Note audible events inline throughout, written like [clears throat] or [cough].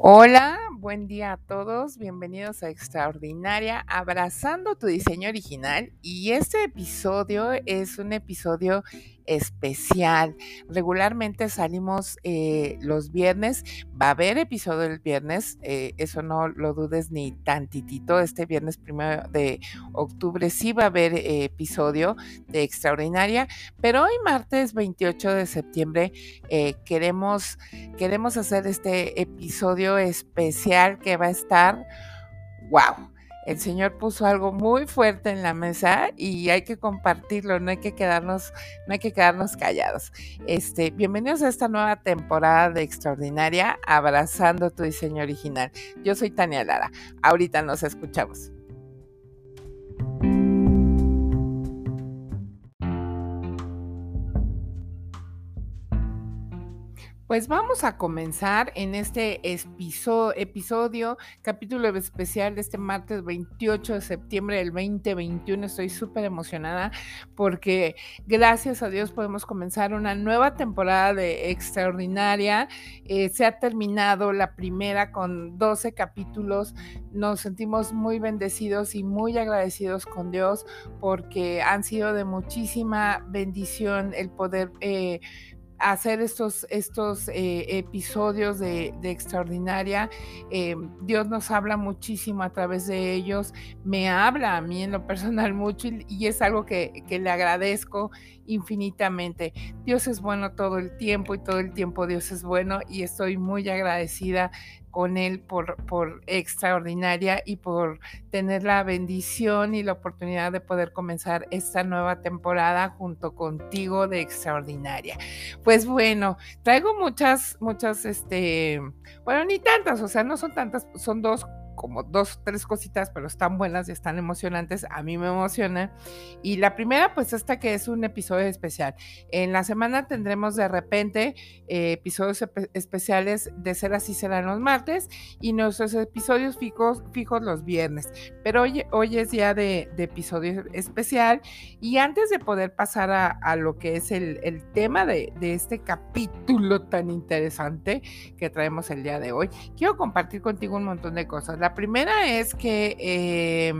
Hola, buen día a todos, bienvenidos a Extraordinaria, abrazando tu diseño original y este episodio es un episodio especial. Regularmente salimos eh, los viernes, va a haber episodio el viernes, eh, eso no lo dudes ni tantitito, este viernes primero de octubre sí va a haber eh, episodio de Extraordinaria, pero hoy martes 28 de septiembre queremos, queremos hacer este episodio especial que va a estar, wow. El Señor puso algo muy fuerte en la mesa y hay que compartirlo, no hay que quedarnos, no hay que quedarnos callados. Este, bienvenidos a esta nueva temporada de Extraordinaria, abrazando tu diseño original. Yo soy Tania Lara. Ahorita nos escuchamos. Pues vamos a comenzar en este episodio, capítulo especial de este martes 28 de septiembre del 2021. Estoy súper emocionada porque gracias a Dios podemos comenzar una nueva temporada de Extraordinaria. Eh, se ha terminado la primera con 12 capítulos. Nos sentimos muy bendecidos y muy agradecidos con Dios porque han sido de muchísima bendición el poder... Eh, hacer estos, estos eh, episodios de, extraordinaria. Eh, Dios nos habla muchísimo a través de ellos, me habla a mí en lo personal mucho y, es algo que, que, le agradezco infinitamente. Dios es bueno todo el tiempo y todo el tiempo Dios es bueno y estoy muy agradecida con Él por, por extraordinaria y por tener la bendición y la oportunidad de poder comenzar esta nueva temporada junto contigo de extraordinaria. Pues bueno, traigo muchas, muchas, este, bueno, ni tantas, o sea, no son tantas, son dos como dos, tres cositas, pero están buenas y están emocionantes. A mí me emociona. Y la primera, pues esta que es un episodio especial. En la semana tendremos de repente eh, episodios especiales de Ser así serán los martes y nuestros episodios fijos, fijos los viernes. Pero hoy, hoy es día de, episodio especial. Y antes de poder pasar a, lo que es el, tema de, de este capítulo tan interesante que traemos el día de hoy, quiero compartir contigo un montón de cosas. La primera es que eh,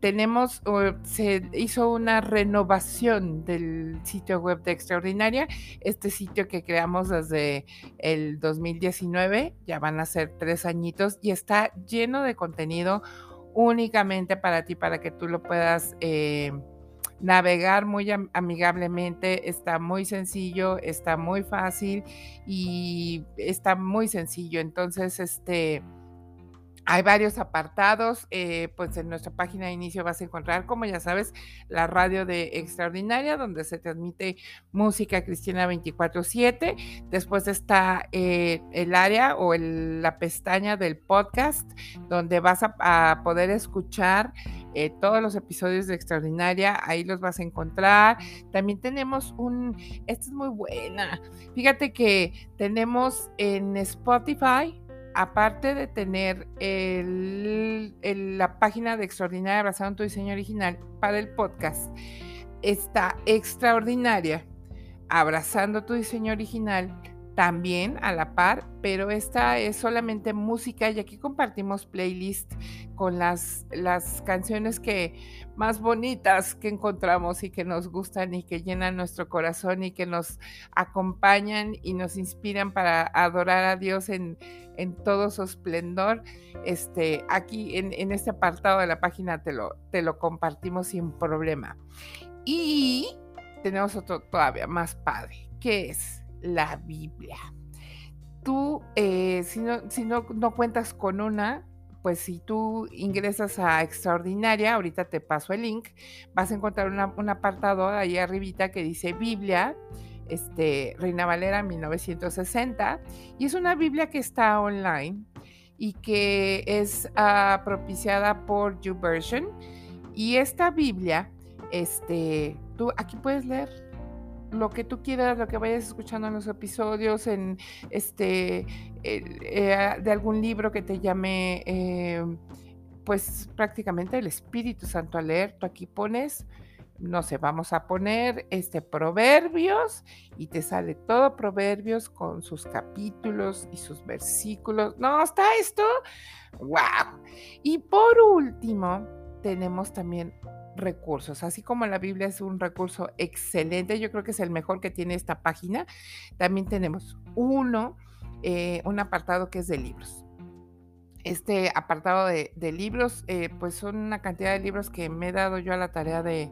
tenemos, se hizo una renovación del sitio web de Extraordinaria, este sitio que creamos desde el 2019, ya van a ser tres añitos y está lleno de contenido únicamente para ti, para que tú lo puedas... Eh, navegar muy amigablemente, está muy sencillo, está muy fácil y está muy sencillo. Entonces, este, hay varios apartados, eh, pues en nuestra página de inicio vas a encontrar, como ya sabes, la radio de Extraordinaria, donde se transmite música cristiana 24/7. Después está eh, el área o la pestaña del podcast, donde vas a, poder escuchar eh, todos los episodios de Extraordinaria, ahí los vas a encontrar. También tenemos un, esta es muy buena, fíjate que tenemos en Spotify, aparte de tener la página de Extraordinaria en tu diseño original para el podcast, está extraordinaria, abrazando tu diseño original también a la par, pero esta es solamente música y aquí compartimos playlist con las, las canciones que más bonitas que encontramos y que nos gustan y que llenan nuestro corazón y que nos acompañan y nos inspiran para adorar a Dios en, en todo su esplendor. Este, aquí en, en, este apartado de la página te lo, te lo compartimos sin problema. Y tenemos otro todavía más padre, que es la Biblia. Tú, eh, si, no, si no, no cuentas con una, pues si tú ingresas a Extraordinaria, ahorita te paso el link, vas a encontrar un apartado ahí arribita que dice Biblia, este, Reina Valera 1960, y es una Biblia que está online y que es uh, propiciada por YouVersion. Y esta Biblia, este, tú aquí puedes leer lo que tú quieras, lo que vayas escuchando en los episodios, en este, eh, de algún libro que te llame, eh, pues prácticamente el Espíritu Santo a leer, tú aquí pones no sé, vamos a poner este Proverbios y te sale todo Proverbios con sus capítulos y sus versículos. No, está esto. ¡Wow! Y por último, tenemos también recursos, así como la Biblia es un recurso excelente, yo creo que es el mejor que tiene esta página, también tenemos uno, eh, un apartado que es de libros. Este apartado de, libros, eh, pues son una cantidad de libros que me he dado yo a la tarea de,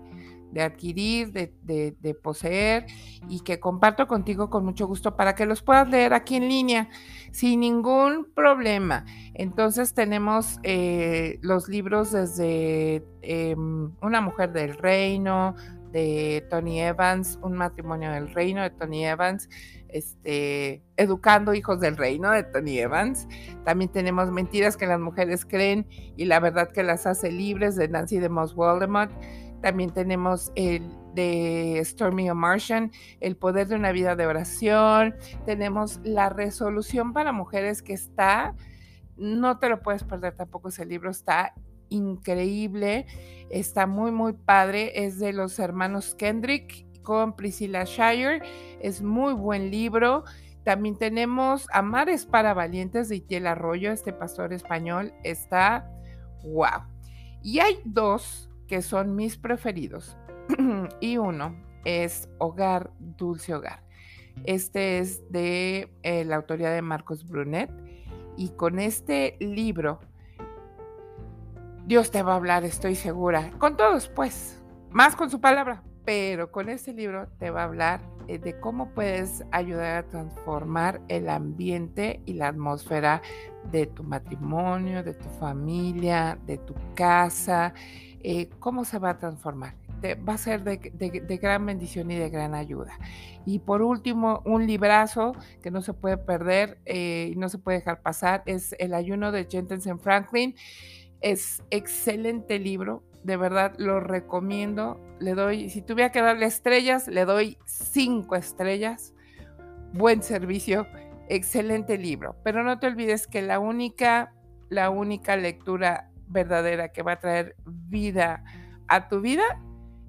adquirir, de, poseer y que comparto contigo con mucho gusto para que los puedas leer aquí en línea sin ningún problema. Entonces tenemos eh, los libros desde em, Una mujer del reino, de Tony Evans, Un matrimonio del reino de Tony Evans, este, Educando hijos del reino de Tony Evans. También tenemos Mentiras que las mujeres creen y la verdad que las hace libres de Nancy de Moss Waldemont. También tenemos el de Stormy O'Martian, El poder de una vida de oración. Tenemos La resolución para mujeres que está, no te lo puedes perder tampoco ese libro, está increíble, está muy, muy padre. Es de los hermanos Kendrick con Priscilla Shire. Es muy buen libro. También tenemos Amares para Valientes de Itiel Arroyo, este pastor español. Está wow. Y hay dos que son mis preferidos. [clears throat] y uno es Hogar, Dulce Hogar. Este es de eh, la autoría de Marcos Brunet. Y con este libro Dios te va a hablar, estoy segura. Con todos, pues, más con su palabra. Pero con este libro te va a hablar eh, de cómo puedes ayudar a transformar el ambiente y la atmósfera de tu matrimonio, de tu familia, de tu casa, eh, cómo se va a transformar. va a ser de, gran bendición y de gran ayuda. Y por último, un librazo que no se puede perder eh, y no se puede dejar pasar es El ayuno de Jensen Franklin. Es excelente libro, de verdad lo recomiendo. Le doy, si tuviera que darle estrellas, le doy cinco estrellas. Buen servicio, excelente libro. Pero no te olvides que la única, la única lectura verdadera que va a traer vida a tu vida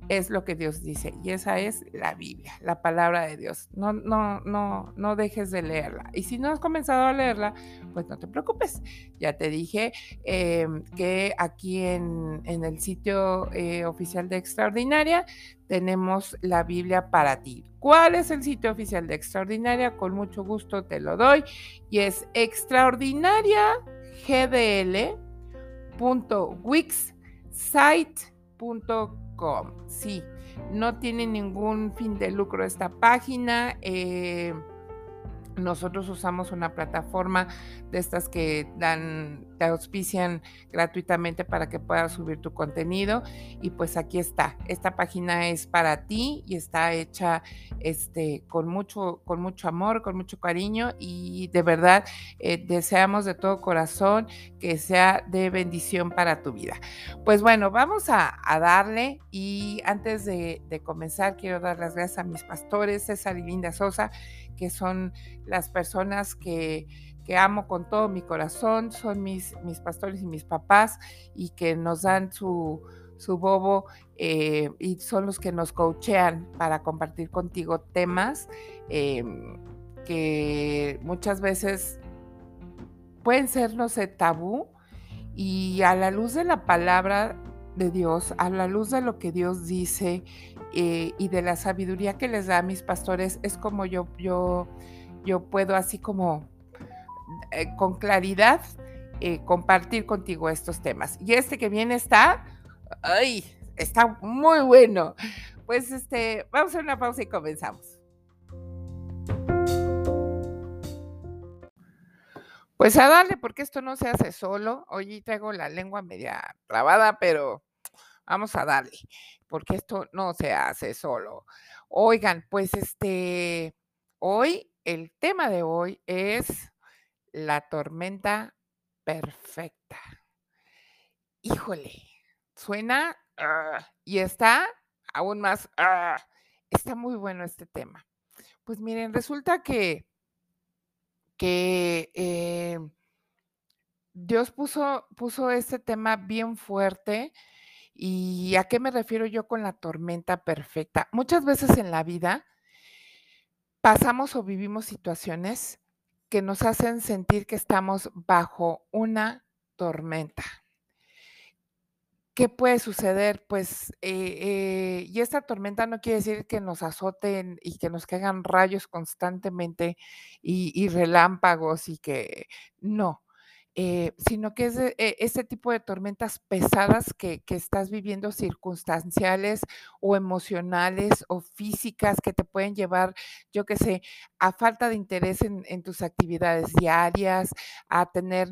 es lo que Dios dice y esa es la Biblia, la palabra de Dios. No, no, no, no dejes de leerla. Y si no has comenzado a leerla, pues no te preocupes. Ya te dije em, que aquí en, el sitio eh, oficial de Extraordinaria tenemos la Biblia para ti. ¿Cuál es el sitio oficial de Extraordinaria? Con mucho gusto te lo doy y es extraordinariagdl.wixsite.com Sí, no tiene ningún fin de lucro esta página. Eh, nosotros usamos una plataforma de estas que dan, te auspician gratuitamente para que puedas subir tu contenido. Y pues aquí está. Esta página es para ti y está hecha este, con, mucho, con mucho amor, con mucho cariño. Y de verdad eh, deseamos de todo corazón que sea de bendición para tu vida. Pues bueno, vamos a, darle. Y antes de, de comenzar, quiero dar las gracias a mis pastores, César y Linda Sosa que son las personas que, amo con todo mi corazón, son mis, mis pastores y mis papás y que nos dan su, bobo eh, y son los que nos coachean para compartir contigo temas em, que muchas veces pueden ser, no sé, tabú y a la luz de la palabra de Dios, a la luz de lo que Dios dice eh, y de la sabiduría que les da a mis pastores, es como yo, yo, yo puedo así como eh, con claridad eh, compartir contigo estos temas. Y este que viene está, ay, está muy bueno. Pues este, vamos a una pausa y comenzamos. Pues a darle, porque esto no se hace solo. Hoy traigo la lengua media trabada, pero vamos a darle porque esto no se hace solo. Oigan, pues este, hoy, el tema de hoy es la tormenta perfecta. Híjole, suena ah, y está aún más, ah, está muy bueno este tema. Pues miren, resulta que, que eh, Dios puso, puso este tema bien fuerte ¿Y a qué me refiero yo con la tormenta perfecta? Muchas veces en la vida pasamos o vivimos situaciones que nos hacen sentir que estamos bajo una tormenta. ¿Qué puede suceder? Pues, eh, eh, y esta tormenta no quiere decir que nos azoten y que nos caigan rayos constantemente y, y relámpagos y que no. Eh, sino que es eh, ese tipo de tormentas pesadas que, que estás viviendo, circunstanciales o emocionales o físicas que te pueden llevar, yo qué sé, a falta de interés en, tus actividades diarias, a tener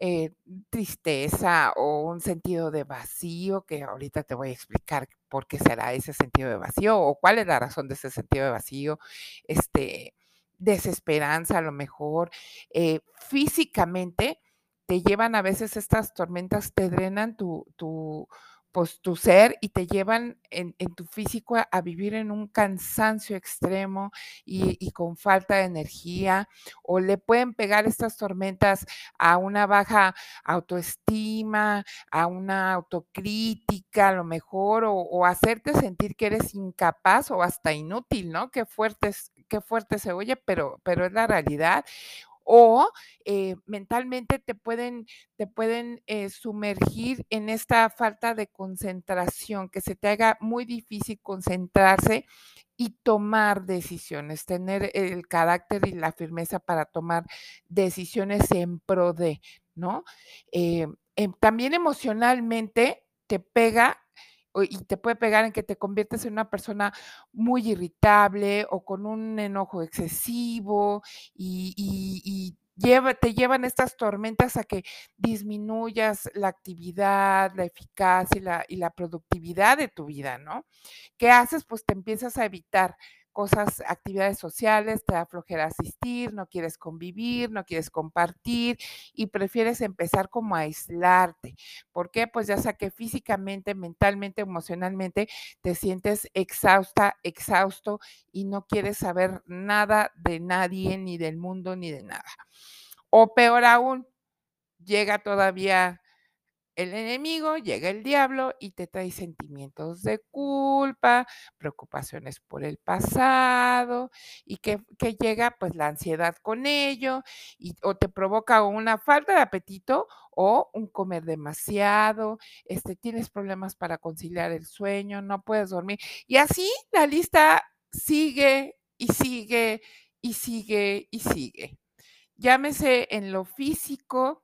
eh, tristeza o un sentido de vacío, que ahorita te voy a explicar por qué será ese sentido de vacío o cuál es la razón de ese sentido de vacío, este, desesperanza a lo mejor, físicamente te llevan a veces estas tormentas, te drenan tu, tu, pues, tu ser y te llevan en, tu físico a, a, vivir en un cansancio extremo y, y, con falta de energía, o le pueden pegar estas tormentas a una baja autoestima, a una autocrítica a lo mejor, o, o hacerte sentir que eres incapaz o hasta inútil, ¿no? Qué fuerte, qué fuerte se oye, pero, pero es la realidad o eh, mentalmente te pueden, te pueden eh, sumergir en esta falta de concentración, que se te haga muy difícil concentrarse y tomar decisiones, tener el carácter y la firmeza para tomar decisiones en pro de, ¿no? Eh, em, también emocionalmente te pega y te puede pegar en que te conviertes en una persona muy irritable o con un enojo excesivo y, lleva, te llevan estas tormentas a que disminuyas la actividad, la eficacia y la, y la productividad de tu vida, ¿no? ¿Qué haces? Pues te empiezas a evitar cosas, actividades sociales, te da flojera asistir, no quieres convivir, no quieres compartir y prefieres empezar como a aislarte. ¿Por qué? Pues ya sea que físicamente, mentalmente, emocionalmente te sientes exhausta, exhausto y no quieres saber nada de nadie, ni del mundo, ni de nada. O peor aún, llega todavía el enemigo, llega el diablo y te trae sentimientos de culpa, preocupaciones por el pasado y que, llega pues la ansiedad con ello y, o te provoca una falta de apetito o un comer demasiado, este, tienes problemas para conciliar el sueño, no puedes dormir y así la lista sigue y sigue y sigue y sigue. Llámese en lo físico,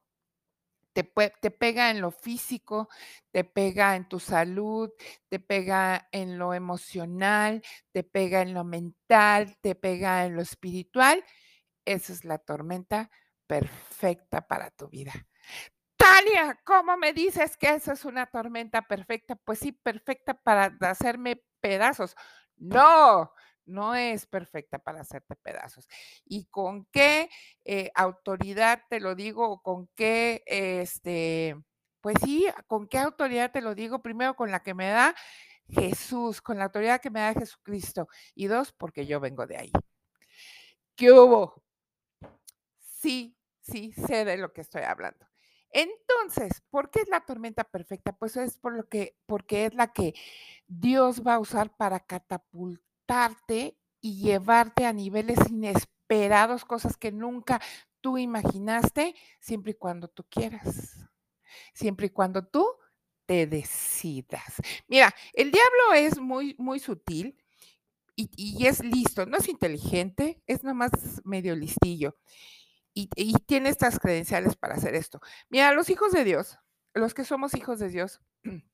te, te, pega en lo físico, te pega en tu salud, te pega en lo emocional, te pega en lo mental, te pega en lo espiritual. Esa es la tormenta perfecta para tu vida. Tania, ¿cómo me dices que esa es una tormenta perfecta? Pues sí, perfecta para hacerme pedazos. No, no es perfecta para hacerte pedazos. ¿Y con qué eh, autoridad te lo digo? ¿Con qué, este, pues sí, con qué autoridad te lo digo? Primero, con la que me da Jesús, con la autoridad que me da Jesucristo. Y dos, porque yo vengo de ahí. ¿Qué hubo? Sí, sí, sé de lo que estoy hablando. Entonces, ¿por qué es la tormenta perfecta? Pues es por lo que, porque es la que Dios va a usar para catapultar y llevarte a niveles inesperados, cosas que nunca tú imaginaste, siempre y cuando tú quieras, siempre y cuando tú te decidas. Mira, el diablo es muy, muy sutil y, es listo, no es inteligente, es nomás medio listillo y, y tiene estas credenciales para hacer esto. Mira, los hijos de Dios, los que somos hijos de Dios, [clears throat]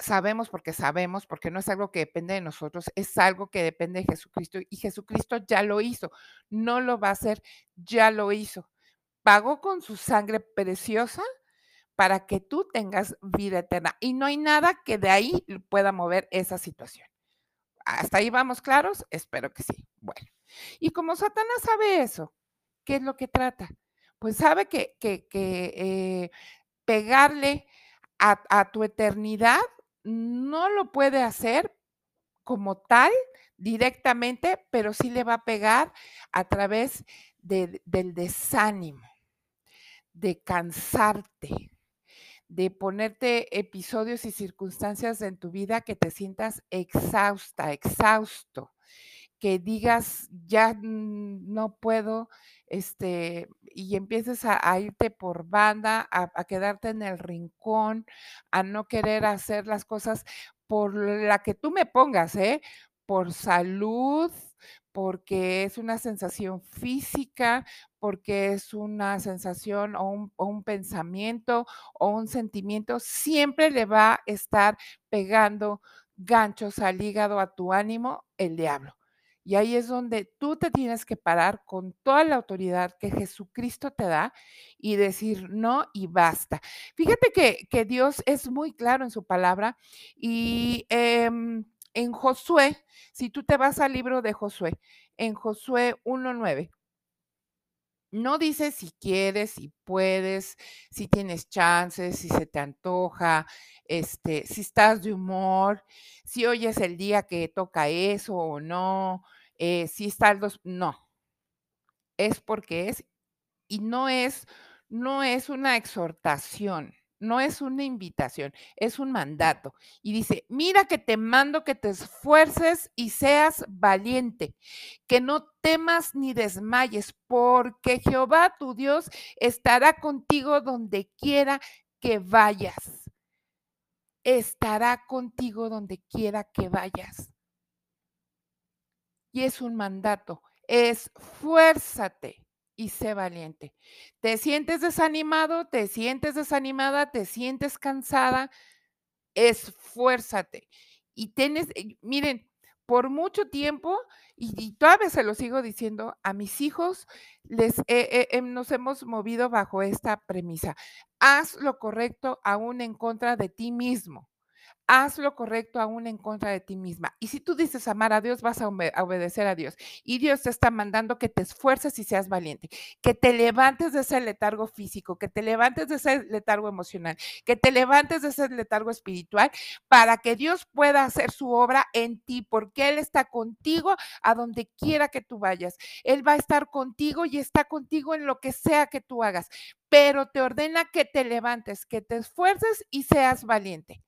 sabemos porque sabemos, porque no es algo que depende de nosotros, es algo que depende de Jesucristo y Jesucristo ya lo hizo, no lo va a hacer, ya lo hizo. Pagó con su sangre preciosa para que tú tengas vida eterna y no hay nada que de ahí pueda mover esa situación. ¿Hasta ahí vamos claros? Espero que sí. Bueno, y como Satanás sabe eso, ¿qué es lo que trata? Pues sabe que, que, que eh, pegarle a, a tu eternidad no lo puede hacer como tal directamente, pero sí le va a pegar a través de, del desánimo, de cansarte, de ponerte episodios y circunstancias en tu vida que te sientas exhausta, exhausto, que digas, ya no puedo, este, y empieces a, irte por banda, a, quedarte en el rincón, a no querer hacer las cosas por la que tú me pongas, ¿eh? Por salud, porque es una sensación física, porque es una sensación o un, pensamiento o un sentimiento, siempre le va a estar pegando ganchos al hígado, a tu ánimo, el diablo. Y ahí es donde tú te tienes que parar con toda la autoridad que Jesucristo te da y decir no y basta. Fíjate que, que Dios es muy claro en su palabra y em, en Josué, si tú te vas al libro de Josué, en Josué 1.9, no dice si quieres, si puedes, si tienes chances, si se te antoja, este, si estás de humor, si hoy es el día que toca eso o no, eh, si está el dos, no. Es porque es y no es, no es una exhortación no es una invitación, es un mandato. Y dice, mira que te mando que te esfuerces y seas valiente, que no temas ni desmayes, porque Jehová tu Dios estará contigo donde quiera que vayas. Estará contigo donde quiera que vayas. Y es un mandato, esfuérzate y sé valiente. ¿Te sientes desanimado? ¿Te sientes desanimada? ¿Te sientes cansada? Esfuérzate. Y tienes, miren, por mucho tiempo, y, todavía se lo sigo diciendo a mis hijos, les nos hemos movido bajo esta premisa. Haz lo correcto aún en contra de ti mismo haz lo correcto aún en contra de ti misma. Y si tú dices amar a Dios, vas a, obedecer a Dios. Y Dios te está mandando que te esfuerces y seas valiente, que te levantes de ese letargo físico, que te levantes de ese letargo emocional, que te levantes de ese letargo espiritual para que Dios pueda hacer su obra en ti, porque Él está contigo a donde quiera que tú vayas. Él va a estar contigo y está contigo en lo que sea que tú hagas, pero te ordena que te levantes, que te esfuerces y seas valiente.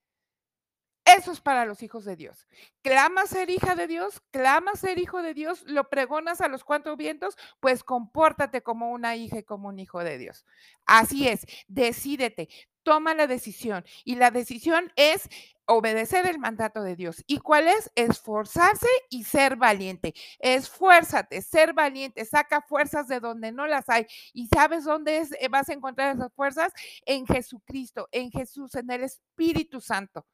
Eso es para los hijos de Dios. Clama ser hija de Dios, clama ser hijo de Dios, lo pregonas a los cuatro vientos, pues compórtate como una hija y como un hijo de Dios. Así es, decídete, toma la decisión y la decisión es obedecer el mandato de Dios. ¿Y cuál es? Esforzarse y ser valiente. Esfuérzate, ser valiente, saca fuerzas de donde no las hay. ¿Y sabes dónde eh, vas a encontrar esas fuerzas? En Jesucristo, en Jesús, en el Espíritu Santo.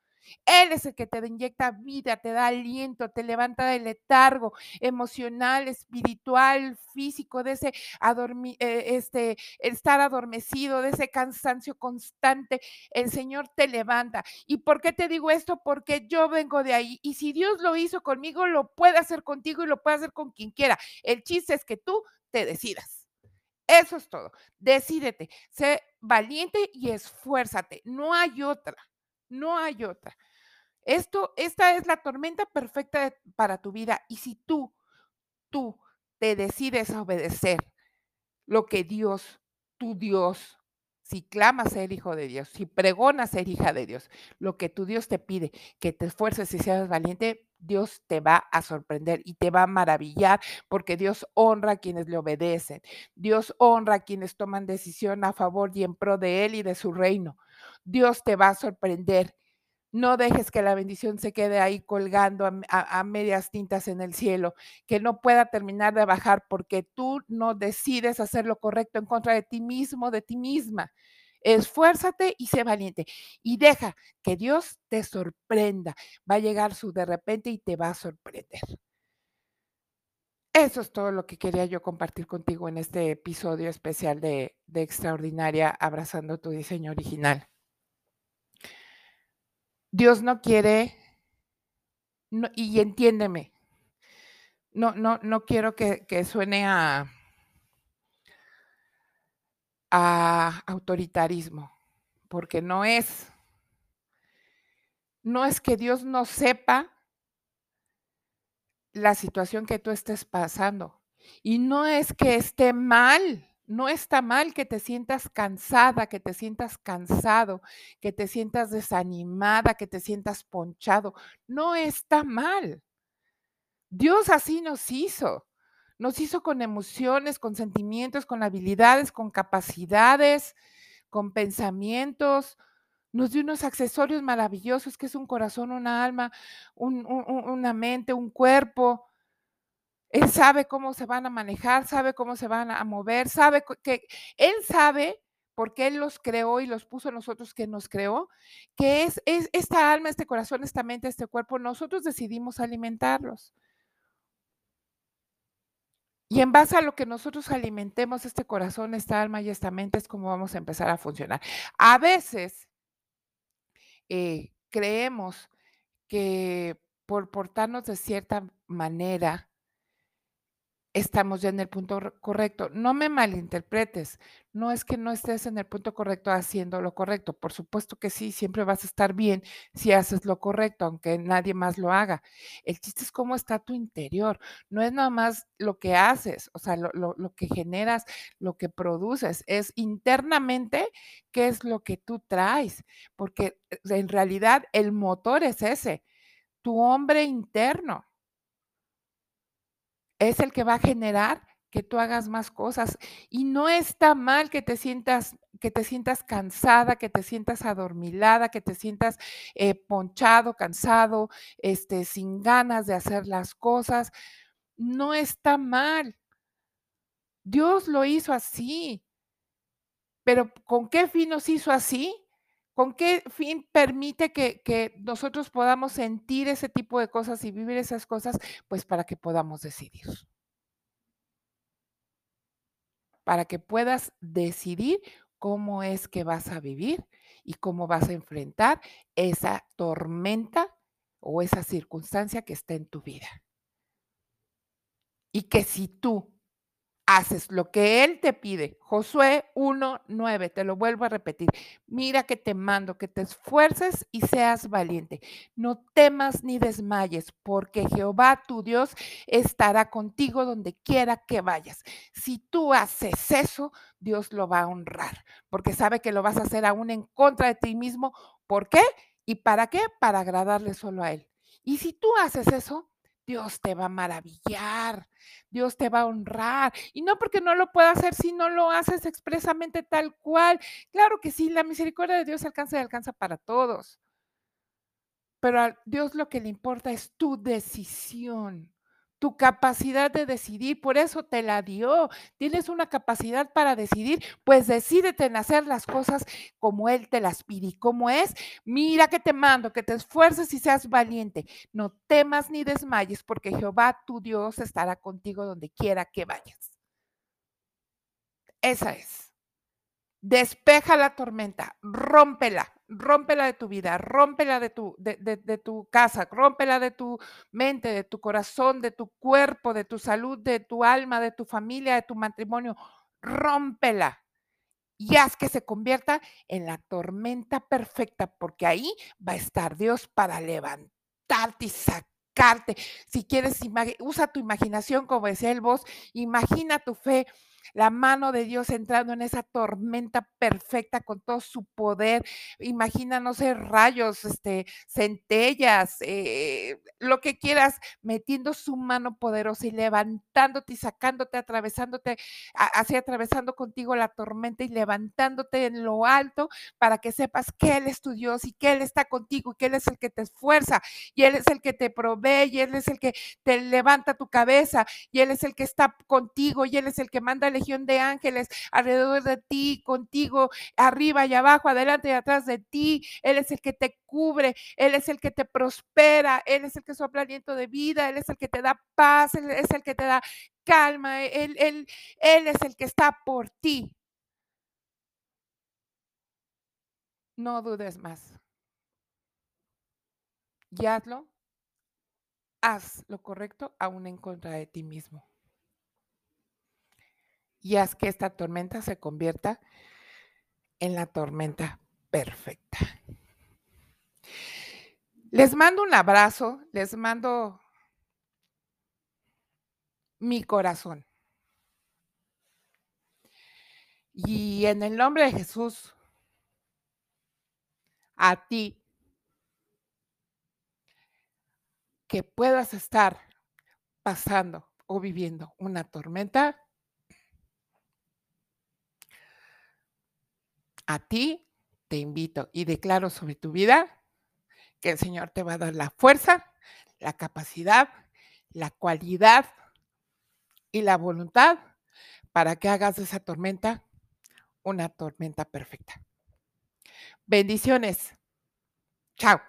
Él es el que te inyecta vida, te da aliento, te levanta del letargo emocional, espiritual, físico, de ese eh, este, estar adormecido, de ese cansancio constante. El Señor te levanta. ¿Y por qué te digo esto? Porque yo vengo de ahí. Y si Dios lo hizo conmigo, lo puede hacer contigo y lo puede hacer con quien quiera. El chiste es que tú te decidas. Eso es todo. Decídete, sé valiente y esfuérzate. No hay otra. No hay otra. Esto, esta es la tormenta perfecta para tu vida. Y si tú, tú te decides a obedecer lo que Dios, tu Dios, si clamas ser hijo de Dios, si pregonas ser hija de Dios, lo que tu Dios te pide, que te esfuerces y seas valiente, Dios te va a sorprender y te va a maravillar porque Dios honra a quienes le obedecen. Dios honra a quienes toman decisión a favor y en pro de Él y de su reino. Dios te va a sorprender. No dejes que la bendición se quede ahí colgando a, medias tintas en el cielo, que no pueda terminar de bajar porque tú no decides hacer lo correcto en contra de ti mismo, de ti misma. Esfuérzate y sé valiente y deja que Dios te sorprenda. Va a llegar su de repente y te va a sorprender. Eso es todo lo que quería yo compartir contigo en este episodio especial de, Extraordinaria, abrazando tu diseño original. Dios no quiere, y entiéndeme, no, no, no quiero que, suene a, a autoritarismo, porque no es, no es que Dios no sepa la situación que tú estés pasando. Y no es que esté mal No está mal que te sientas cansada, que te sientas cansado, que te sientas desanimada, que te sientas ponchado. No está mal. Dios así nos hizo. Nos hizo con emociones, con sentimientos, con habilidades, con capacidades, con pensamientos. Nos dio unos accesorios maravillosos que es un corazón, una alma, un, un, una mente, un cuerpo. Él sabe cómo se van a manejar, sabe cómo se van a mover, sabe que Él sabe, porque Él los creó y los puso a nosotros que nos creó, que es, es esta alma, este corazón, esta mente, este cuerpo, nosotros decidimos alimentarlos. Y en base a lo que nosotros alimentemos este corazón, esta alma y esta mente es como vamos a empezar a funcionar. A veces eh, creemos que por portarnos de cierta manera, estamos ya en el punto correcto. No me malinterpretes, no es que no estés en el punto correcto haciendo lo correcto. Por supuesto que sí, siempre vas a estar bien si haces lo correcto, aunque nadie más lo haga. El chiste es cómo está tu interior, no es nada más lo que haces, o sea, lo, lo que generas, lo que produces, es internamente qué es lo que tú traes, porque eh, en realidad el motor es ese, tu hombre interno es el que va a generar que tú hagas más cosas. Y no está mal que te sientas, que te sientas cansada, que te sientas adormilada, que te sientas eh, ponchado, cansado, este, sin ganas de hacer las cosas. No está mal. Dios lo hizo así. Pero ¿con qué fin nos hizo así? ¿Con qué fin permite que, nosotros podamos sentir ese tipo de cosas y vivir esas cosas? Pues para que podamos decidir. Para que puedas decidir cómo es que vas a vivir y cómo vas a enfrentar esa tormenta o esa circunstancia que está en tu vida. Y que si tú haces lo que Él te pide. Josué 1.9, te lo vuelvo a repetir. Mira que te mando, que te esfuerces y seas valiente. No temas ni desmayes, porque Jehová tu Dios estará contigo donde quiera que vayas. Si tú haces eso, Dios lo va a honrar, porque sabe que lo vas a hacer aún en contra de ti mismo. ¿Por qué? ¿Y para qué? Para agradarle solo a Él. Y si tú haces eso, Dios te va a maravillar, Dios te va a honrar. Y no porque no lo pueda hacer si no lo haces expresamente tal cual. Claro que sí, la misericordia de Dios alcanza y alcanza para todos. Pero a Dios lo que le importa es tu decisión tu capacidad de decidir, por eso te la dio. Tienes una capacidad para decidir, pues decídete en hacer las cosas como Él te las pide. ¿Y cómo es? Mira que te mando, que te esfuerces y seas valiente. No temas ni desmayes, porque Jehová tu Dios estará contigo donde quiera que vayas. Esa es. Despeja la tormenta, rómpela, rómpela de tu vida, rómpela de tu, de, de, tu casa, rómpela de tu mente, de tu corazón, de tu cuerpo, de tu salud, de tu alma, de tu familia, de tu matrimonio. Rómpela y haz que se convierta en la tormenta perfecta, porque ahí va a estar Dios para levantarte y sacarte. Si quieres, usa tu imaginación, como decía el voz, imagina tu fe la mano de Dios entrando en esa tormenta perfecta con todo su poder. Imagina, no sé, rayos, este, centellas, eh, lo que quieras, metiendo su mano poderosa y levantándote y sacándote, atravesándote, así atravesando contigo la tormenta y levantándote en lo alto para que sepas que Él es tu Dios y que Él está contigo y que Él es el que te esfuerza y Él es el que te provee y Él es el que te levanta tu cabeza y Él es el que está contigo y Él es el que manda legión de ángeles alrededor de ti, contigo, arriba y abajo, adelante y atrás de ti. Él es el que te cubre, Él es el que te prospera, Él es el que sopla aliento de vida, Él es el que te da paz, Él es el que te da calma, Él, él, él es el que está por ti. No dudes más. Y hazlo. Haz lo correcto aún en contra de ti mismo y haz que esta tormenta se convierta en la tormenta perfecta. Les mando un abrazo, les mando mi corazón. Y en el nombre de Jesús, a ti, que puedas estar pasando o viviendo una tormenta, a ti te invito y declaro sobre tu vida que el Señor te va a dar la fuerza, la capacidad, la cualidad y la voluntad para que hagas de esa tormenta una tormenta perfecta. Bendiciones. Chao.